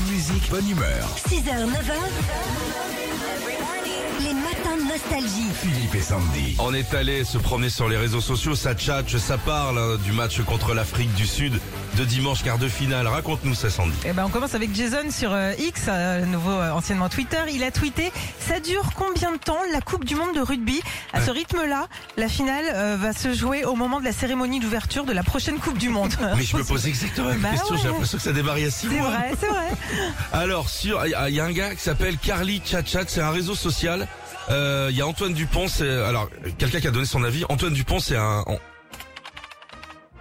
Bonne musique, bonne humeur. 6h, 9h. Nostalgie. Philippe et Sandy. On est allé se promener sur les réseaux sociaux, ça tchatche, ça parle hein, du match contre l'Afrique du Sud de dimanche quart de finale. Raconte-nous ça Sandy. Eh ben, on commence avec Jason sur euh, X, euh, nouveau euh, anciennement Twitter. Il a tweeté Ça dure combien de temps la Coupe du Monde de rugby? À ce rythme-là, la finale euh, va se jouer au moment de la cérémonie d'ouverture de la prochaine Coupe du Monde. Mais je me pose exactement la même Bah question, j'ai l'impression que ça démarre il y a six C'est vrai, c'est vrai. Alors, sur, il y, y a un gars qui s'appelle Carly Chat c'est un réseau social. Euh, Il y a Antoine Dupont, c'est alors quelqu'un qui a donné son avis. Antoine Dupont, c'est un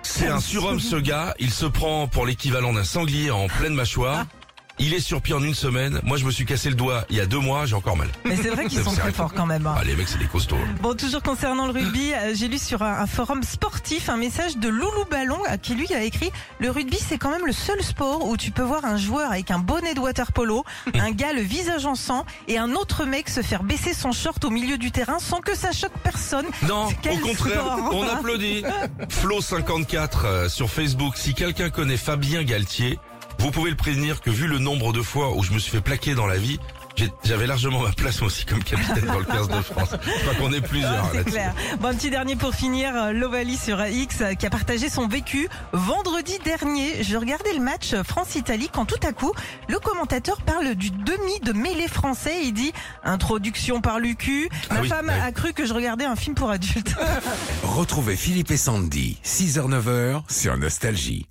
c'est un surhomme ce gars. Il se prend pour l'équivalent d'un sanglier en pleine mâchoire. Il est sur pied en une semaine. Moi, je me suis cassé le doigt il y a deux mois. J'ai encore mal. Mais c'est vrai qu'ils sont très forts quand même. hein. Ah, les mecs, c'est des costauds. Bon, toujours concernant le rugby, euh, j'ai lu sur un, un forum sportif un message de Loulou Ballon euh, qui lui a écrit Le rugby, c'est quand même le seul sport où tu peux voir un joueur avec un bonnet de water polo, un gars le visage en sang et un autre mec se faire baisser son short au milieu du terrain sans que ça choque personne. Non, Quel au contraire, sport. on applaudit. Flo54 euh, sur Facebook. Si quelqu'un connaît Fabien Galtier, vous pouvez le prévenir que vu le nombre de fois où je me suis fait plaquer dans la vie, j'avais largement ma place moi aussi comme capitaine dans le 15 de France. Je crois qu'on est plusieurs. Ah, c'est clair. Bon, un petit dernier pour finir, euh, Lovali sur X euh, qui a partagé son vécu vendredi dernier. Je regardais le match France-Italie quand tout à coup, le commentateur parle du demi de mêlée français. Il dit introduction par Lucu. Ah Ma oui, femme ouais. a cru que je regardais un film pour adultes. Retrouvez Philippe et Sandy, 6h, 9h sur Nostalgie.